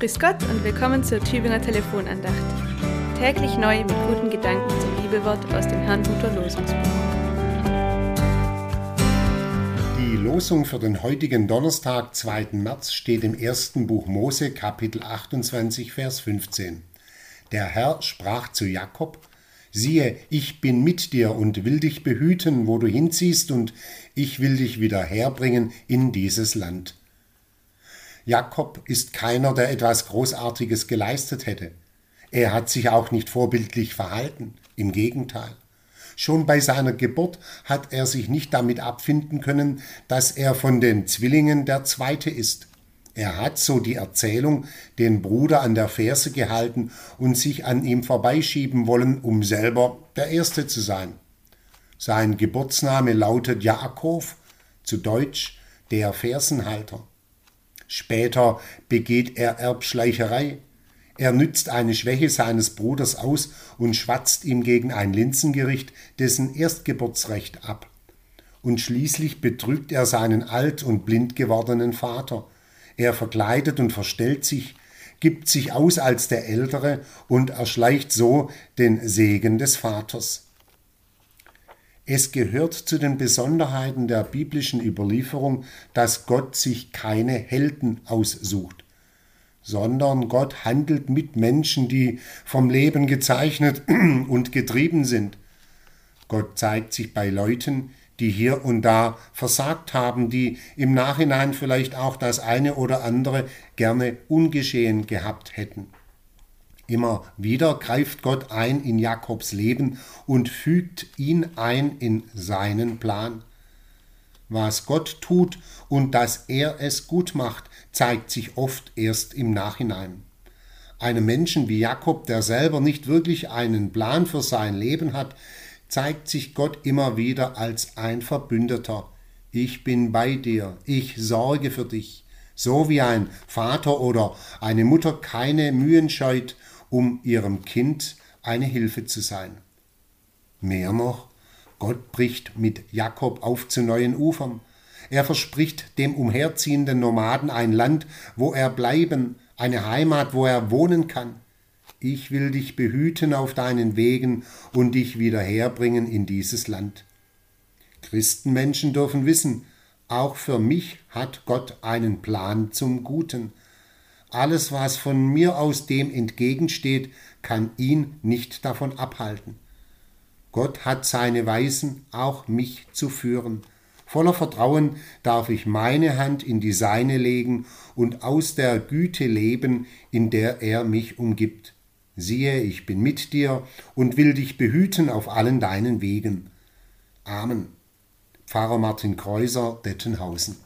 Grüß Gott und willkommen zur Tübinger Telefonandacht. Täglich neu mit guten Gedanken zum Bibelwort aus dem Herrnhuter Losungsbuch. Die Losung für den heutigen Donnerstag, 2. März, steht im ersten Buch Mose, Kapitel 28, Vers 15. Der Herr sprach zu Jakob: Siehe, ich bin mit dir und will dich behüten, wo du hinziehst, und ich will dich wieder herbringen in dieses Land. Jakob ist keiner, der etwas Großartiges geleistet hätte. Er hat sich auch nicht vorbildlich verhalten, im Gegenteil. Schon bei seiner Geburt hat er sich nicht damit abfinden können, dass er von den Zwillingen der Zweite ist. Er hat, so die Erzählung, den Bruder an der Ferse gehalten und sich an ihm vorbeischieben wollen, um selber der Erste zu sein. Sein Geburtsname lautet Jakob, zu Deutsch der Fersenhalter. Später begeht er Erbschleicherei. Er nützt eine Schwäche seines Bruders aus und schwatzt ihm gegen ein Linsengericht dessen Erstgeburtsrecht ab. Und schließlich betrügt er seinen alt und blind gewordenen Vater. Er verkleidet und verstellt sich, gibt sich aus als der Ältere und erschleicht so den Segen des Vaters. Es gehört zu den Besonderheiten der biblischen Überlieferung, dass Gott sich keine Helden aussucht, sondern Gott handelt mit Menschen, die vom Leben gezeichnet und getrieben sind. Gott zeigt sich bei Leuten, die hier und da versagt haben, die im Nachhinein vielleicht auch das eine oder andere gerne ungeschehen gehabt hätten. Immer wieder greift Gott ein in Jakobs Leben und fügt ihn ein in seinen Plan. Was Gott tut und dass er es gut macht, zeigt sich oft erst im Nachhinein. Einem Menschen wie Jakob, der selber nicht wirklich einen Plan für sein Leben hat, zeigt sich Gott immer wieder als ein Verbündeter. Ich bin bei dir, ich sorge für dich, so wie ein Vater oder eine Mutter keine Mühen scheut, um ihrem Kind eine Hilfe zu sein. Mehr noch, Gott bricht mit Jakob auf zu neuen Ufern. Er verspricht dem umherziehenden Nomaden ein Land, wo er bleiben, eine Heimat, wo er wohnen kann. Ich will dich behüten auf deinen Wegen und dich wieder herbringen in dieses Land. Christenmenschen dürfen wissen, auch für mich hat Gott einen Plan zum Guten. Alles, was von mir aus dem entgegensteht, kann ihn nicht davon abhalten. Gott hat seine Weisen, auch mich zu führen. Voller Vertrauen darf ich meine Hand in die seine legen und aus der Güte leben, in der er mich umgibt. Siehe, ich bin mit dir und will dich behüten auf allen deinen Wegen. Amen. Pfarrer Martin Kreuser, Dettenhausen.